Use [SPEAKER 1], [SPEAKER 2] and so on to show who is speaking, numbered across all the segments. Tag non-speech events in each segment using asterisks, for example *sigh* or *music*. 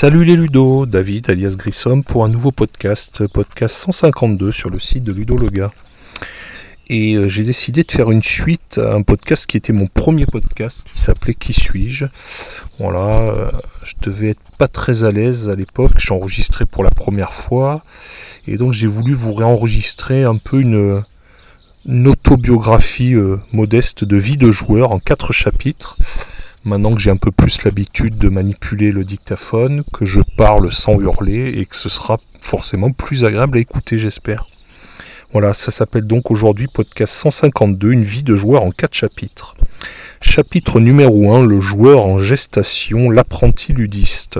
[SPEAKER 1] Salut les Ludo, David alias Grissom pour un nouveau podcast, podcast 152 sur le site de Ludologa. Et euh, j'ai décidé de faire une suite à un podcast qui était mon premier podcast, qui s'appelait Qui suis-je? Voilà, euh, je devais être pas très à l'aise à l'époque, j'enregistrais pour la première fois, et donc j'ai voulu vous réenregistrer un peu une, autobiographie euh, modeste de vie de joueur en quatre chapitres. Maintenant que j'ai un peu plus l'habitude de manipuler le dictaphone, que je parle sans hurler et que ce sera forcément plus agréable à écouter, j'espère. Voilà, ça s'appelle donc aujourd'hui podcast 152, une vie de joueur en quatre chapitres. Chapitre numéro 1, le joueur en gestation, l'apprenti ludiste.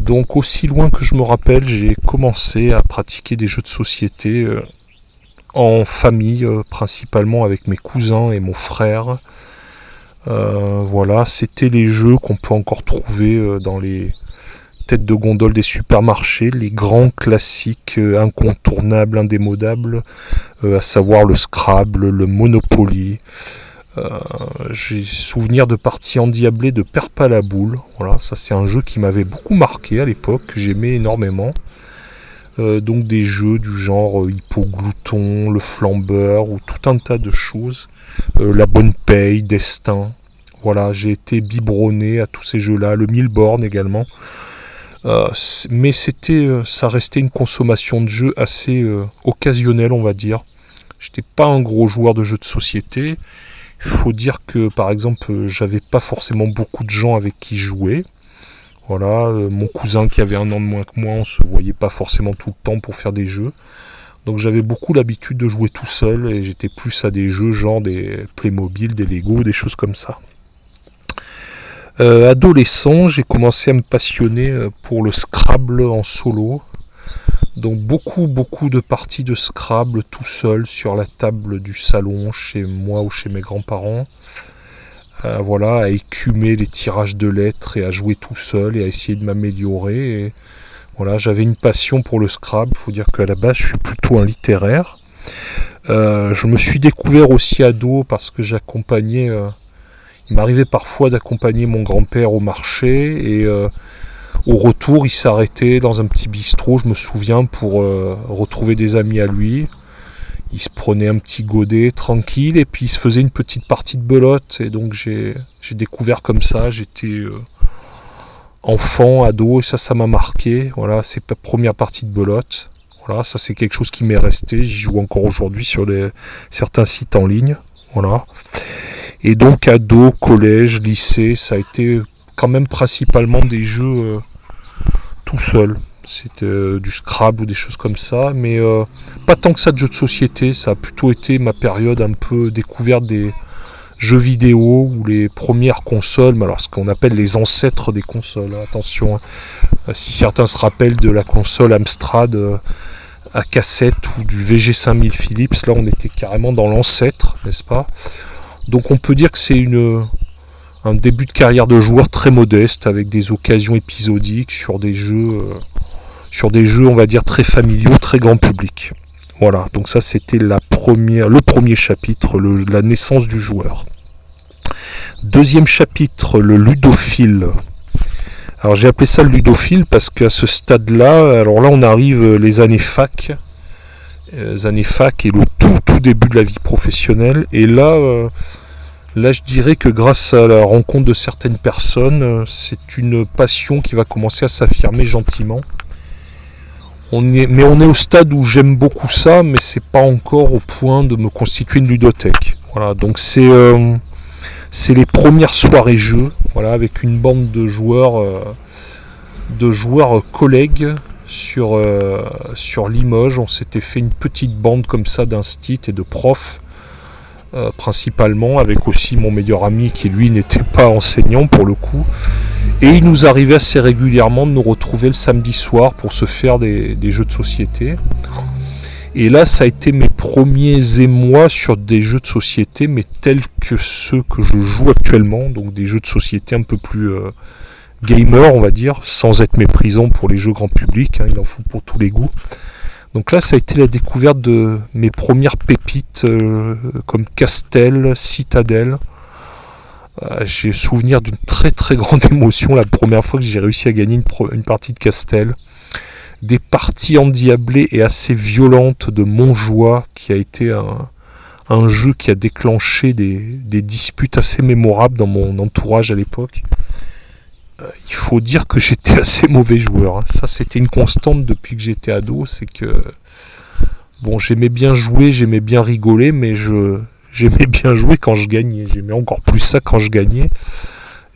[SPEAKER 1] Donc aussi loin que je me rappelle, j'ai commencé à pratiquer des jeux de société euh, en famille, euh, principalement avec mes cousins et mon frère. Euh, voilà, c'était les jeux qu'on peut encore trouver euh, dans les têtes de gondole des supermarchés, les grands classiques euh, incontournables, indémodables, à savoir le Scrabble, le Monopoly. J'ai souvenir de parties endiablées de Père la boule. Voilà, ça c'est un jeu qui m'avait beaucoup marqué à l'époque, que j'aimais énormément. donc des jeux du genre Hippoglouton, le Flambeur ou tout un tas de choses. La bonne paye, Destin. Voilà, j'ai été biberonné à tous ces jeux-là, le Milborn également. Euh, mais c'était, euh, ça restait une consommation de jeux assez euh, occasionnelle, on va dire. J'étais pas un gros joueur de jeux de société. Il faut dire que, par exemple, j'avais pas forcément beaucoup de gens avec qui jouer. Voilà, mon cousin qui avait un an de moins que moi, on se voyait pas forcément tout le temps pour faire des jeux. Donc j'avais beaucoup l'habitude de jouer tout seul et j'étais plus à des jeux genre des Playmobil, des Lego, des choses comme ça. Euh, adolescent, j'ai commencé à me passionner euh, pour le Scrabble en solo. Donc beaucoup, beaucoup de parties de Scrabble tout seul sur la table du salon chez moi ou chez mes grands-parents. Euh, voilà, à écumer les tirages de lettres et à jouer tout seul et à essayer de m'améliorer. J'avais une passion pour le Scrabble. Il faut dire qu'à la base, je suis plutôt un littéraire. je me suis découvert aussi ado parce que j'accompagnais il m'arrivait parfois d'accompagner mon grand-père au marché et euh, au retour, il s'arrêtait dans un petit bistrot, je me souviens, pour euh, retrouver des amis à lui. Il se prenait un petit godet tranquille et puis il se faisait une petite partie de belote. Et donc j'ai découvert comme ça, j'étais euh, enfant, ado, ça, ça m'a marqué. Voilà, c'est ma première partie de belote. Voilà, ça c'est quelque chose qui m'est resté. J'y joue encore aujourd'hui sur certains sites en ligne. Voilà. Et donc ado, collège, lycée, ça a été quand même principalement des jeux euh, tout seul. C'était euh, du Scrabble ou des choses comme ça, mais euh, pas tant que ça de jeux de société. Ça a plutôt été ma période un peu découverte des jeux vidéo ou les premières consoles, alors ce qu'on appelle les ancêtres des consoles. Attention, hein. si certains se rappellent de la console Amstrad à cassette ou du VG5000 Philips, là on était carrément dans l'ancêtre, n'est-ce pas? Donc on peut dire que c'est un début de carrière de joueur très modeste avec des occasions épisodiques sur des jeux, euh, sur des jeux on va dire très familiaux, très grand public. Voilà, donc ça c'était la le premier chapitre, la naissance du joueur. Deuxième chapitre, le ludophile. Alors j'ai appelé ça le ludophile parce qu'à ce stade-là, alors là on arrive euh, les années fac, euh, les années fac et le tout tout début de la vie professionnelle. Et là, Là, je dirais que grâce à la rencontre de certaines personnes, euh, c'est une passion qui va commencer à s'affirmer gentiment. Mais on est au stade où j'aime beaucoup ça, mais c'est pas encore au point de me constituer une ludothèque. Voilà, donc c'est euh, c'est les premières soirées jeux, voilà, avec une bande de joueurs, euh, de joueurs collègues sur sur Limoges. On s'était fait une petite bande comme ça d'instit et de profs euh, principalement, avec aussi mon meilleur ami qui lui n'était pas enseignant pour le coup. Et il nous arrivait assez régulièrement de nous retrouver le samedi soir pour se faire des, jeux de société. Et là, ça a été mes premiers émois sur des jeux de société, mais tels que ceux que je joue actuellement, donc des jeux de société un peu plus euh, gamer, on va dire, sans être méprisant pour les jeux grand public, hein, il en faut pour tous les goûts. Donc là, ça a été la découverte de mes premières pépites euh, comme Castel, Citadel. Euh, j'ai souvenir d'une très très grande *laughs* émotion la première fois que j'ai réussi à gagner une, partie de Castel des parties endiablées et assez violentes de Montjoie, qui a été un, jeu qui a déclenché des, disputes assez mémorables dans mon entourage à l'époque. Euh, il faut dire que *laughs* j'étais assez mauvais joueur. Hein. Ça, c'était une constante depuis que j'étais ado. C'est que, bon, j'aimais bien jouer, j'aimais bien rigoler, mais je, j'aimais bien jouer quand je gagnais. J'aimais encore plus ça quand je gagnais.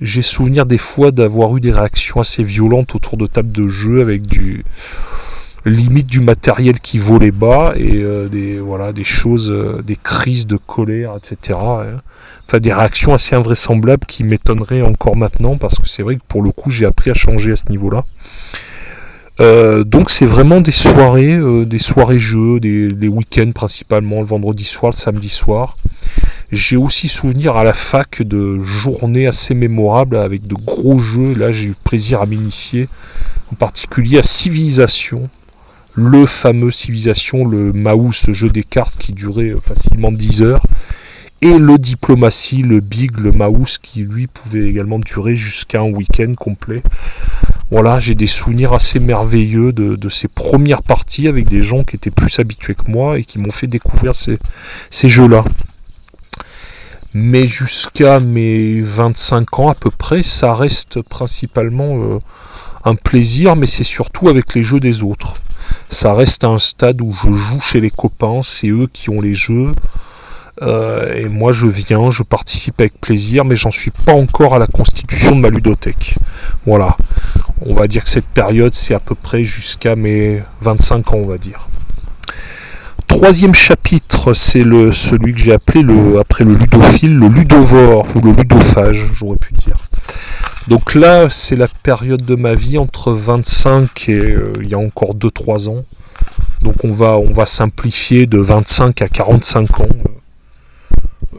[SPEAKER 1] J'ai souvenir des fois d'avoir eu des réactions assez violentes autour de tables de jeu avec du limite du matériel qui volait bas et euh, des voilà des choses, euh, des crises de colère, etc. Hein. Enfin des réactions assez invraisemblables qui m'étonneraient encore maintenant parce que c'est vrai que pour le coup j'ai appris à changer à ce niveau-là. Euh, donc c'est vraiment des soirées, des soirées jeux, des, week-ends principalement, le vendredi soir, le samedi soir. J'ai aussi souvenir à la fac de journées assez mémorables avec de gros jeux. Là, j'ai eu plaisir à m'initier, en particulier à Civilisation. Le fameux Civilisation, le Mouse jeu des cartes qui durait facilement 10 heures. Et le Diplomatie, le Big, le Mouse qui lui pouvait également durer jusqu'à un week-end complet. Voilà, j'ai des souvenirs assez merveilleux de, ces premières parties avec des gens qui étaient plus habitués que moi et qui m'ont fait découvrir ces, jeux-là mais jusqu'à mes 25 ans à peu près, ça reste principalement euh, un plaisir, mais c'est surtout avec les jeux des autres. Ça reste un stade où je joue chez les copains, c'est eux qui ont les jeux. Euh, et moi je viens, je participe avec plaisir, mais j'en suis pas encore à la constitution de ma ludothèque. Voilà. On va dire que cette période c'est à peu près jusqu'à mes 25 ans, on va dire troisième chapitre, c'est celui que j'ai appelé le après le ludophile, le ludovore ou le ludophage, j'aurais pu dire. Donc là, c'est la période de ma vie entre 25 et euh, il y a encore 2-3 ans. Donc on va, simplifier de 25 à 45 ans.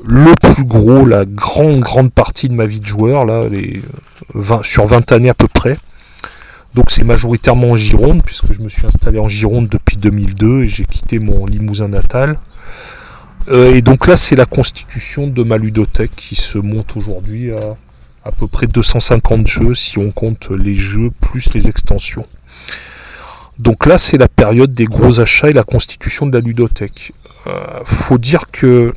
[SPEAKER 1] Le plus gros, la grande, grande partie de ma vie de joueur, là, les 20, sur 20 années à peu près. Donc c'est majoritairement en Gironde, puisque je me suis installé en Gironde depuis 2002 et j'ai quitté mon Limousin natal. Euh, et donc là, c'est la constitution de ma ludothèque qui se monte aujourd'hui à à peu près 250 jeux si on compte les jeux plus les extensions. Donc là, c'est la période des gros achats et la constitution de la ludothèque. Euh, faut dire que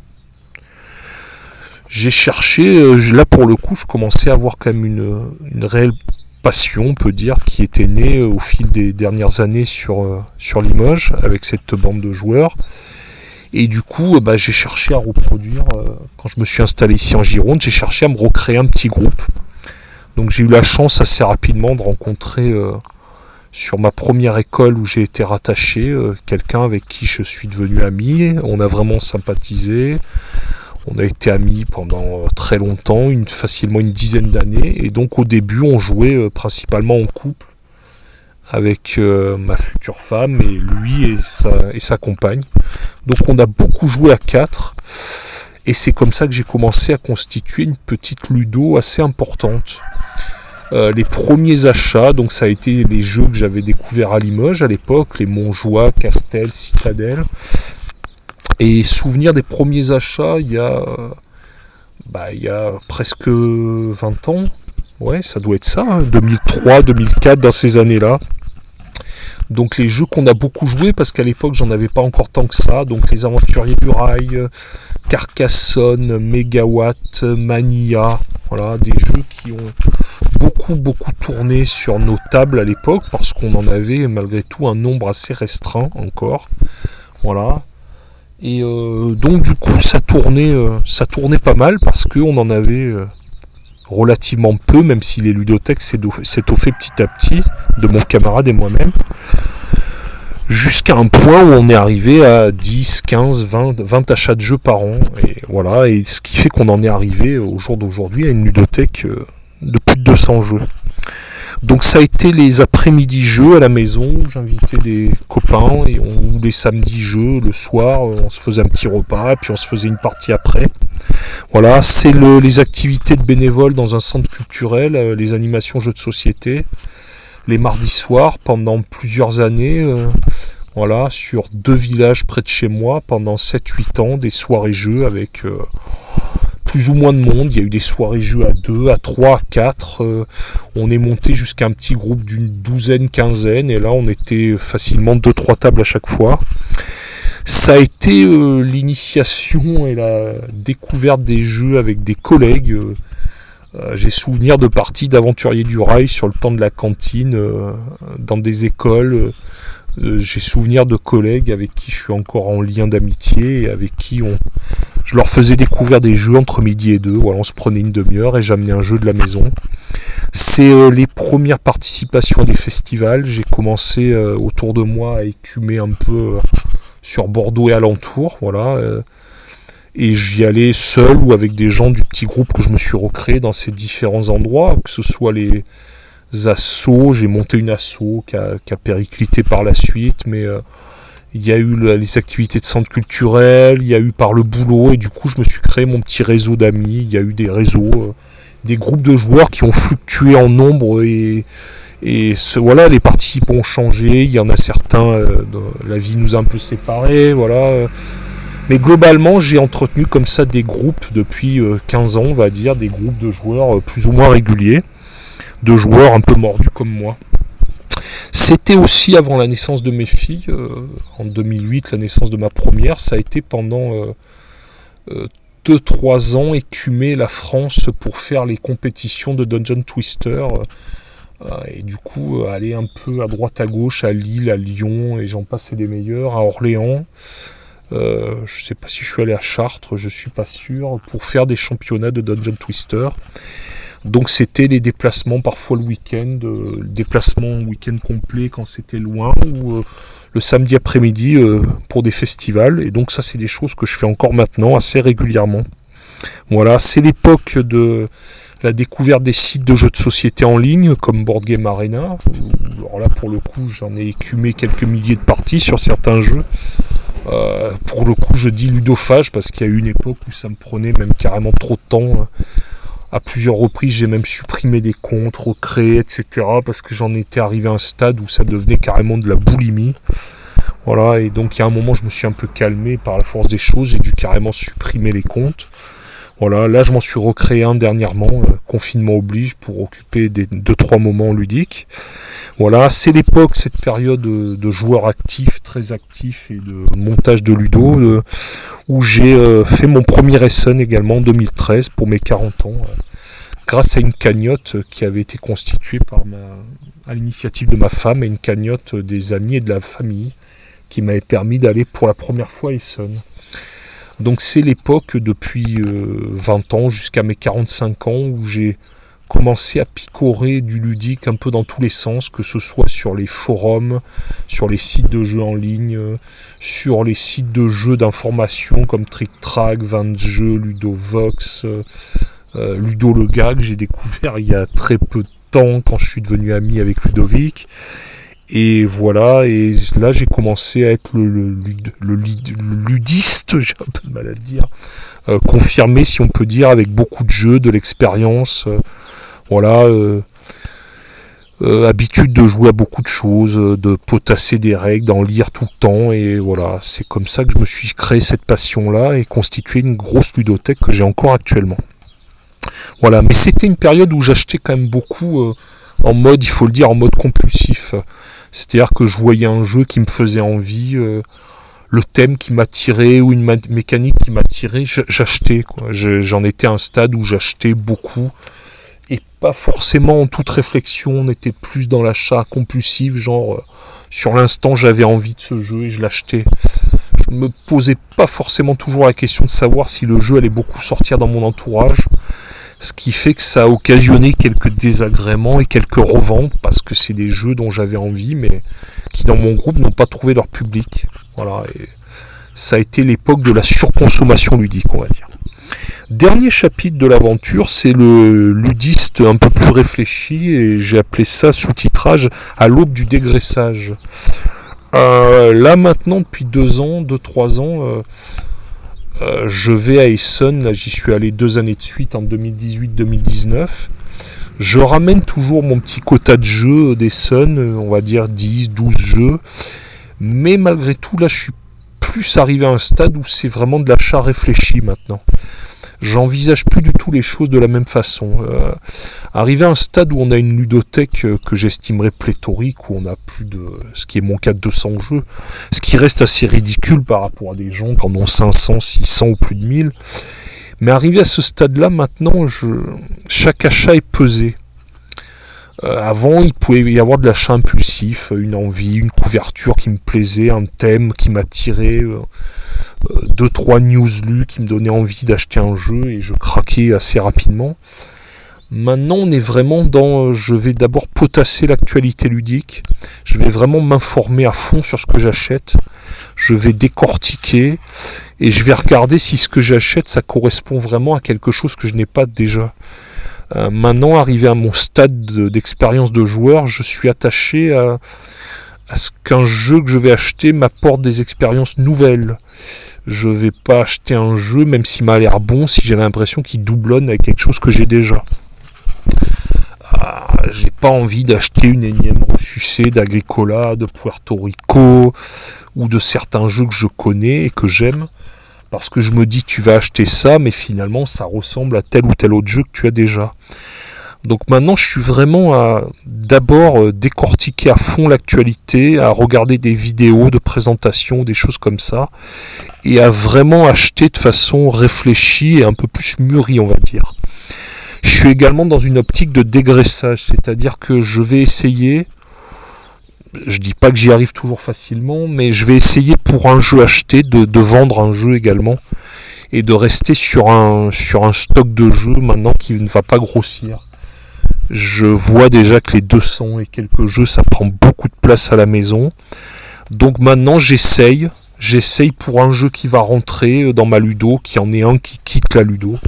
[SPEAKER 1] j'ai cherché, euh, là pour le coup, je commençais à avoir quand même une, une réelle passion, on peut dire, qui était née au fil des dernières années sur, euh, sur Limoges, avec cette bande de joueurs. Et du coup, bah, j'ai cherché à reproduire, euh, quand je me suis installé ici en Gironde, j'ai cherché à me recréer un petit groupe. Donc j'ai eu la chance assez rapidement de rencontrer euh, sur ma première école où j'ai été rattaché quelqu'un avec qui je suis devenu ami. On a vraiment sympathisé. On a été amis pendant euh, très longtemps, une, facilement une dizaine d'années. Et donc au début, on jouait euh, principalement en couple avec euh, ma future femme et lui et sa, compagne. Donc on a beaucoup joué à quatre. Et c'est comme ça que j'ai commencé à constituer une petite ludo assez importante. les premiers achats, donc ça a été les jeux que j'avais découverts à Limoges à l'époque, les Montjoie, Castel, Citadel. Et souvenir des premiers achats, il y a, bah, y a presque 20 ans. Ouais, ça doit être ça, 2003, hein, 2004, dans ces années-là. Donc les jeux qu'on a beaucoup joué, parce qu'à l'époque j'en avais pas encore tant que ça. Donc les aventuriers du rail, Carcassonne, Megawatt, Mania. Voilà, des jeux qui ont beaucoup beaucoup tourné sur nos tables à l'époque, parce qu'on en avait malgré tout un nombre assez restreint encore. Voilà. Et euh, donc du coup ça tournait, euh, pas mal parce qu'on en avait euh, relativement peu, même si les ludothèques s'étoffaient petit à petit, de mon camarade et moi-même. Jusqu'à un point où on est arrivé à 10, 15, 20, 20 achats de jeux par an. Et voilà, ce qui fait qu'on en est arrivé au jour d'aujourd'hui à une ludothèque de plus de 200 jeux. Donc ça a été les après-midi jeu à la maison. J'invitais des copains et on les samedis jeux le soir. On se faisait un petit repas, puis on se faisait une partie après. Voilà, c'est les activités de bénévoles dans un centre culturel, euh, les animations jeux de société, les mardis soirs pendant plusieurs années. Euh, voilà, sur deux villages près de chez moi pendant 7-8 ans, des soirées jeux avec euh, plus ou moins de monde. Il y a eu des soirées jeux à 2, à 3, à 4. on est monté jusqu'à un petit groupe d'une douzaine, quinzaine. Et là, on était facilement 2-3 tables à chaque fois. Ça a été euh, l'initiation et la découverte des jeux avec des collègues. Euh, euh, j'ai souvenir de parties d'aventuriers du rail sur le temps de la cantine, dans des écoles. J'ai souvenir de collègues avec qui je suis encore en lien d'amitié et avec qui on, je leur faisais découvrir des jeux entre midi et deux. Voilà, on se prenait une demi-heure et j'amenais un jeu de la maison. C'est les premières participations à des festivals. J'ai commencé autour de moi à écumer un peu sur Bordeaux et alentour, voilà. Euh, et j'y allais seul ou avec des gens du petit groupe que je me suis recréé dans ces différents endroits, que ce soit les assos, j'ai monté une asso qui a, périclité par la suite, mais euh, il y a eu les activités de centre culturel, il y a eu par le boulot, et du coup je me suis créé mon petit réseau d'amis, il y a eu des réseaux, euh, des groupes de joueurs qui ont fluctué en nombre et, et voilà, les participants ont changé. Il y en a certains, euh, la vie nous a un peu séparés, voilà. Mais globalement, j'ai entretenu comme ça des groupes depuis 15 euh, ans, on va dire, des groupes de joueurs plus ou moins réguliers, de joueurs un peu mordus comme moi. C'était aussi avant la naissance de mes filles, en 2008, la naissance de ma première. Ça a été pendant 2-3 ans écumer la France pour faire les compétitions de Dungeon Twister euh, et du coup, euh, aller un peu à droite à gauche, à Lille, à Lyon, et j'en passais des meilleurs, à Orléans. Euh, je sais pas si je suis allé à Chartres, je suis pas sûr, pour faire des championnats de Dungeon Twister. Donc c'était les déplacements parfois le week-end, euh, déplacements week-end complet quand c'était loin, ou le samedi après-midi pour des festivals. Et donc ça c'est des choses que je fais encore maintenant assez régulièrement. Voilà, c'est l'époque de la découverte des sites de jeux de société en ligne comme Board Game Arena. Alors là, pour le coup, j'en ai écumé quelques milliers de parties sur certains jeux. Euh, pour le coup, je dis ludophage parce qu'il y a eu une époque où ça me prenait même carrément trop de temps. À plusieurs reprises, j'ai même supprimé des comptes, recréé, etc. parce que j'en étais arrivé à un stade où ça devenait carrément de la boulimie. Voilà, et donc il y a un moment, je me suis un peu calmé par la force des choses, j'ai dû carrément supprimer les comptes. Voilà, là je m'en suis recréé un dernièrement, euh, confinement oblige, pour occuper des 2-3 moments ludiques. Voilà, c'est l'époque, cette période de, joueurs actifs, très actifs et de montage de ludo, euh, où j'ai euh, fait mon premier Essen également en 2013 pour mes 40 ans, grâce à une cagnotte qui avait été constituée par à l'initiative de ma femme et une cagnotte des amis et de la famille qui m'avait permis d'aller pour la première fois à Essen. Donc c'est l'époque depuis 20 euh, ans jusqu'à mes 45 ans où j'ai commencé à picorer du ludique un peu dans tous les sens, que ce soit sur les forums, sur les sites de jeux en ligne, sur les sites de jeux d'information comme Trick Track, 20 jeux, Ludovox, euh, euh, Ludo le Gag, j'ai découvert il y a très peu de temps quand je suis devenu ami avec Ludovic. Et voilà, et là j'ai commencé à être le, ludiste, j'ai un peu de mal à le dire, euh, confirmé si on peut dire, avec beaucoup de jeux, de l'expérience, euh, voilà, euh, habitude de jouer à beaucoup de choses, de potasser des règles, d'en lire tout le temps, et voilà, c'est comme ça que je me suis créé cette passion-là et constitué une grosse ludothèque que j'ai encore actuellement. Voilà, mais c'était une période où j'achetais quand même beaucoup en mode, il faut le dire, en mode compulsif. C'est-à-dire que je voyais un jeu qui me faisait envie, euh, le thème qui m'attirait ou une mécanique qui m'attirait, j'achetais. J'en étais à un stade où j'achetais beaucoup et pas forcément en toute réflexion. On était plus dans l'achat compulsif, genre euh, sur l'instant j'avais envie de ce jeu et je l'achetais. Je me posais pas forcément toujours la question de savoir si le jeu allait beaucoup sortir dans mon entourage ce qui fait que ça a occasionné quelques désagréments et quelques reventes parce que c'est des jeux dont j'avais envie mais qui dans mon groupe n'ont pas trouvé leur public. Voilà, et ça a été l'époque de la surconsommation ludique, on va dire. Dernier chapitre de l'aventure, c'est le ludiste un peu plus réfléchi et j'ai appelé ça sous-titrage à l'aube du dégraissage. Euh, là maintenant, depuis deux ans, deux, trois ans, euh, euh, je vais à Essen, là j'y suis allé deux années de suite en 2018-2019. Je ramène toujours mon petit quota de jeux d'Essen, on va dire 10, 12 jeux. Mais malgré tout, là je suis plus arrivé à un stade où c'est vraiment de l'achat réfléchi maintenant j'envisage plus du tout les choses de la même façon. Euh, arrivé à un stade où on a une ludothèque euh, que j'estimerais pléthorique, où on a plus de, ce qui est mon cas, de 200 jeux, ce qui reste assez ridicule par rapport à des gens qui en ont 500, 600 ou plus de 1000. Mais arrivé à ce stade-là, maintenant, chaque achat est pesé. Euh, avant, il pouvait y avoir de l'achat impulsif, une envie, une couverture qui me plaisait, un thème qui m'attirait. Euh, deux trois news lues qui me donnaient envie d'acheter un jeu et je craquais assez rapidement. Maintenant, on est vraiment dans. Euh, je vais d'abord potasser l'actualité ludique. Je vais vraiment m'informer à fond sur ce que j'achète. Je vais décortiquer et je vais regarder si ce que j'achète ça correspond vraiment à quelque chose que je n'ai pas déjà. Euh, maintenant, arrivé à mon stade d'expérience de joueur, je suis attaché à, ce qu'un jeu que je vais acheter m'apporte des expériences nouvelles je vais pas acheter un jeu, même s'il m'a l'air bon, si j'ai l'impression qu'il doublonne avec quelque chose que j'ai déjà. Ah, j'ai pas envie d'acheter une énième ressucée d'Agricola, de Puerto Rico, ou de certains jeux que je connais et que j'aime, parce que je me dis tu vas acheter ça, mais finalement ça ressemble à tel ou tel autre jeu que tu as déjà. Donc maintenant, je suis vraiment à d'abord euh, décortiquer à fond l'actualité, à regarder des vidéos de présentation, des choses comme ça, et à vraiment acheter de façon réfléchie et un peu plus mûrie, on va dire. Je suis également dans une optique de dégraissage, c'est-à-dire que je vais essayer, je dis pas que j'y arrive toujours facilement, mais je vais essayer pour un jeu acheté de, vendre un jeu également et de rester sur un, sur un stock de jeux maintenant qui ne va pas grossir. Je vois déjà que les 200 et quelques jeux, ça prend beaucoup de place à la maison. Donc maintenant, j'essaye. J'essaye pour un jeu qui va rentrer dans ma ludo, qui en est un qui quitte la ludo.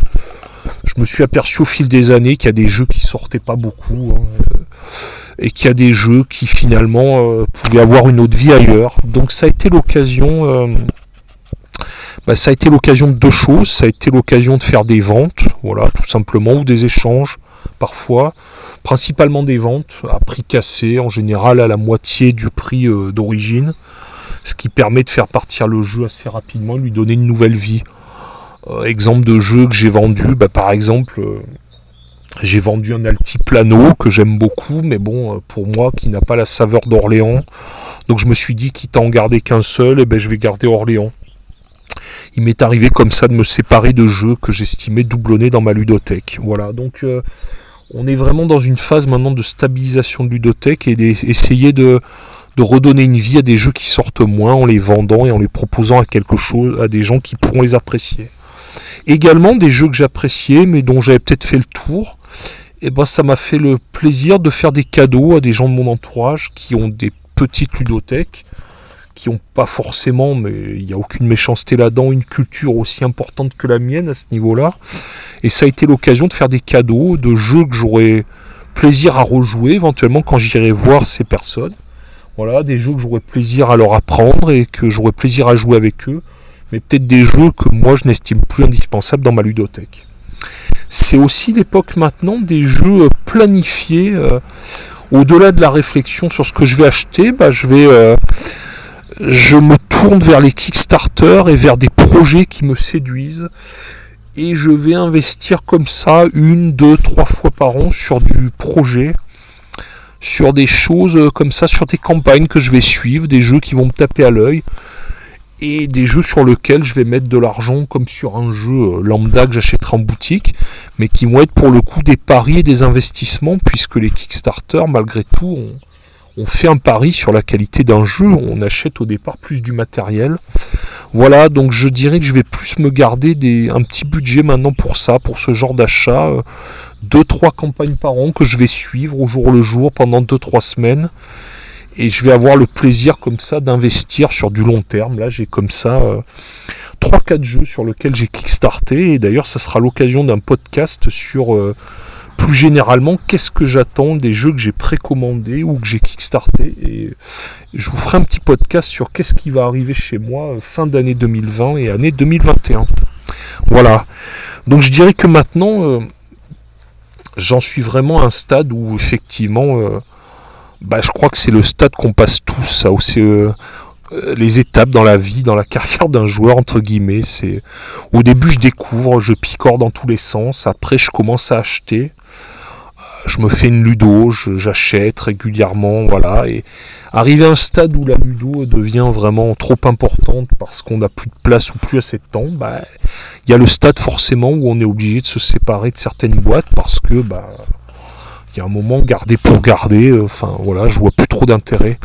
[SPEAKER 1] Je me suis aperçu au fil des années qu'il y a des jeux qui sortaient pas beaucoup. Hein, et qu'il y a des jeux qui finalement euh, pouvaient avoir une autre vie ailleurs. Donc ça a été l'occasion. Euh, bah, ça a été l'occasion de deux choses. Ça a été l'occasion de faire des ventes, voilà, tout simplement, ou des échanges parfois, principalement des ventes à prix cassé, en général à la moitié du prix euh, d'origine, ce qui permet de faire partir le jeu assez rapidement, lui donner une nouvelle vie. Exemple de jeu que j'ai vendu, bah, par exemple, j'ai vendu un Altiplano que j'aime beaucoup, mais bon, pour moi qui n'a pas la saveur d'Orléans, donc je me suis dit, quitte à en garder qu'un seul, et eh ben, je vais garder Orléans. Il m'est arrivé comme ça de me séparer de jeux que j'estimais doublonnés dans ma ludothèque. Voilà, donc on est vraiment dans une phase maintenant de stabilisation de ludothèque et d'essayer de, de redonner une vie à des jeux qui sortent moins en les vendant et en les proposant à quelque chose, à des gens qui pourront les apprécier. Également des jeux que j'appréciais mais dont j'avais peut-être fait le tour. Et eh ben ça m'a fait le plaisir de faire des cadeaux à des gens de mon entourage qui ont des petites ludothèques qui n'ont pas forcément, mais il n'y a aucune méchanceté là-dedans, une culture aussi importante que la mienne à ce niveau-là. Et ça a été l'occasion de faire des cadeaux, de jeux que j'aurais plaisir à rejouer éventuellement quand j'irai voir ces personnes. Voilà, des jeux que j'aurais plaisir à leur apprendre et que j'aurais plaisir à jouer avec eux, mais peut-être des jeux que moi je n'estime plus indispensables dans ma ludothèque. C'est aussi l'époque maintenant des jeux planifiés. Euh, au-delà de la réflexion sur ce que je vais acheter, bah, je vais euh, je me tourne vers les Kickstarter et vers des projets qui me séduisent. Et je vais investir comme ça une, deux, trois fois par an sur du projet, sur des choses comme ça, sur des campagnes que je vais suivre, des jeux qui vont me taper à l'œil, et des jeux sur lesquels je vais mettre de l'argent comme sur un jeu euh, lambda que j'achèterai en boutique, mais qui vont être pour le coup des paris et des investissements, puisque les Kickstarter, malgré tout, ont, on fait un pari sur la qualité d'un jeu, on achète au départ plus du matériel. Voilà, donc je dirais que je vais plus me garder des, un petit budget maintenant pour ça, pour ce genre d'achat. Euh, deux, trois campagnes par an que je vais suivre au jour le jour pendant deux, trois semaines. Et je vais avoir le plaisir comme ça d'investir sur du long terme. Là, j'ai comme ça 3-4 jeux sur lesquels j'ai kickstarté. Et d'ailleurs, ça sera l'occasion d'un podcast sur euh, plus généralement qu'est-ce que j'attends des jeux que j'ai précommandés ou que j'ai kickstarté. Et je vous ferai un petit podcast sur qu'est-ce qui va arriver chez moi euh, fin d'année 2020 et année 2021. Voilà. Donc je dirais que maintenant, euh, j'en suis vraiment à un stade où effectivement, bah, je crois que c'est le stade qu'on passe tous, ça, où c'est euh, les étapes dans la vie, dans la *laughs* carrière d'un joueur entre guillemets. C'est au début je découvre, je picore dans tous les sens. Après je commence à acheter. Euh, je me fais une ludo, j'achète régulièrement, voilà. Et arrivé à un stade où la ludo devient vraiment trop importante parce qu'on n'a plus de place ou plus assez de temps, bah il y a le stade forcément où on est obligé de se séparer de certaines boîtes parce que bah il y a un moment garder pour garder. Euh, enfin voilà, je vois plus trop d'intérêt.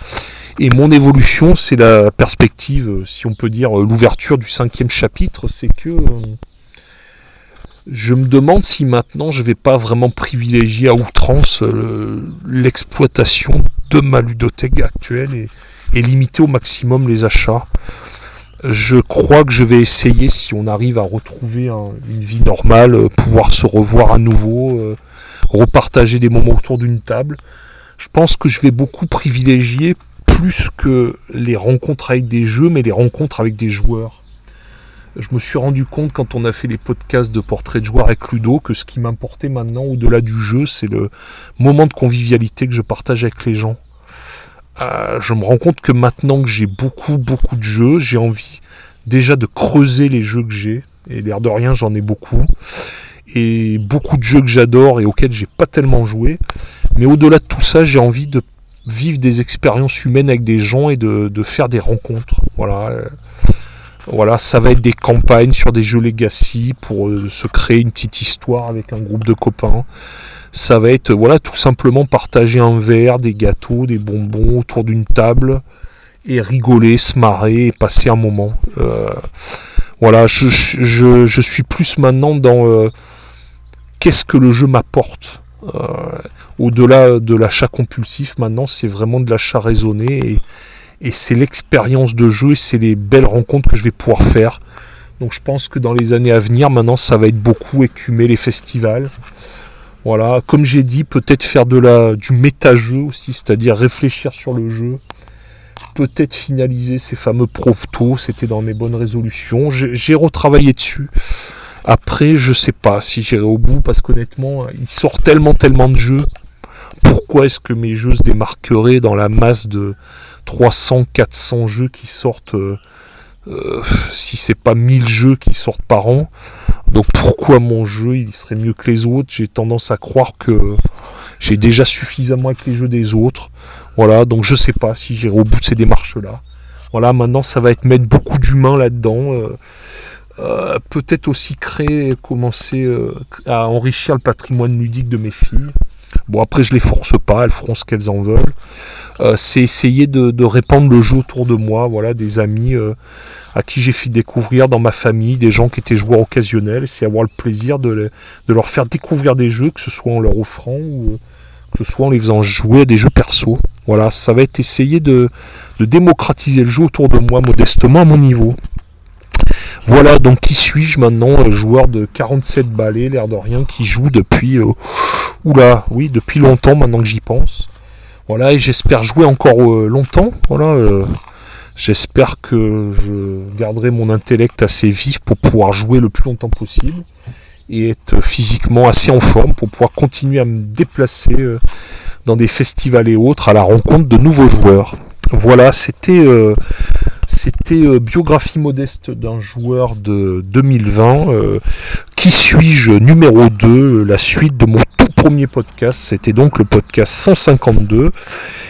[SPEAKER 1] Et mon évolution, c'est la perspective, euh, si on peut dire, euh, l'ouverture du cinquième chapitre, c'est que je me demande si maintenant je ne vais pas vraiment privilégier à outrance l'exploitation de ma ludothèque actuelle et, limiter au maximum les achats. Je crois que je vais essayer, si on arrive à retrouver une vie normale, pouvoir se revoir à nouveau, repartager des moments autour d'une table. Je pense que je vais beaucoup privilégier plus que les rencontres avec des jeux, mais les rencontres avec des joueurs. Je me suis rendu compte quand on a fait les podcasts de portraits de joueurs avec Ludo que ce qui m'importait maintenant au-delà du jeu, c'est le moment de convivialité que je partage avec les gens. Euh, je me rends compte que maintenant que j'ai beaucoup beaucoup de jeux, j'ai envie déjà de creuser les jeux que j'ai. Et l'air de rien, j'en ai beaucoup. Et beaucoup de jeux que j'adore et auxquels j'ai pas tellement joué. Mais au-delà de tout ça, j'ai envie de vivre des expériences humaines avec des gens et de, faire des rencontres. Voilà. Voilà, ça va être des campagnes sur des jeux legacy pour euh, se créer une petite histoire avec un groupe de copains. Ça va être voilà tout simplement partager un verre, des gâteaux, des bonbons autour d'une table et rigoler, se marrer et passer un moment. Euh, voilà, je, je, suis plus maintenant dans euh, qu'est-ce que le jeu m'apporte. Au-delà de l'achat compulsif, maintenant, c'est vraiment de l'achat raisonné et, c'est l'expérience de jeu et c'est les belles rencontres que je vais pouvoir faire. Donc je pense que dans les années à venir, maintenant, ça va être beaucoup écumer les festivals. Voilà, comme j'ai dit, peut-être faire de la, du méta-jeu aussi, c'est-à-dire réfléchir sur le jeu. Peut-être finaliser ces fameux protos, c'était dans mes bonnes résolutions. J'ai retravaillé dessus. Après, je sais pas si j'irai au bout parce qu'honnêtement, il sort tellement, tellement de jeux pourquoi est-ce que mes jeux se démarqueraient dans la masse de 300, 400 jeux qui sortent, euh, euh, si c'est pas 1000 jeux qui sortent par an? Donc pourquoi mon jeu il serait mieux que les autres? J'ai tendance à croire que j'ai déjà suffisamment avec les jeux des autres. Voilà, donc je sais pas si j'irai au bout de ces démarches-là. Voilà, maintenant ça va être mettre beaucoup d'humains là-dedans. Euh, peut-être aussi créer, commencer à enrichir le patrimoine ludique de mes filles. Bon, après, je les force pas, elles feront ce qu'elles en veulent. Euh, c'est essayer de, répandre le jeu autour de moi, voilà, des amis euh, à qui j'ai fait découvrir dans ma famille, des gens qui étaient joueurs occasionnels. C'est avoir le plaisir de, leur faire découvrir des jeux, que ce soit en leur offrant ou euh, que ce soit en les faisant jouer à des jeux perso. Voilà, ça va être essayer de démocratiser le jeu autour de moi, modestement à mon niveau. Voilà, donc qui suis-je maintenant Joueur de 47 balais, l'air de rien, qui joue depuis... Oula, oui, depuis longtemps maintenant que j'y pense. Voilà, et j'espère jouer encore euh, longtemps. Voilà, euh, j'espère que je garderai mon intellect assez vif pour pouvoir jouer le plus longtemps possible et être physiquement assez en forme pour pouvoir continuer à me déplacer euh, dans des festivals et autres à la rencontre de nouveaux joueurs. Voilà, c'était c'était biographie modeste d'un joueur de 2020. qui suis-je numéro 2, la suite de mon premier podcast. C'était donc le podcast 152.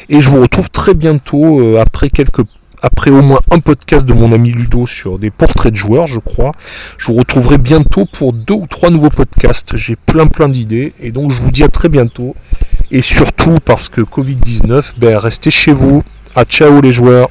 [SPEAKER 1] Et je vous retrouve très bientôt euh, après quelques après au moins un podcast de mon ami Ludo sur des portraits de joueurs, je crois. Je vous retrouverai bientôt pour deux ou trois nouveaux podcasts. J'ai plein plein d'idées et donc je vous dis à très bientôt. Et surtout parce que Covid-19, ben, restez chez vous. À ciao les joueurs.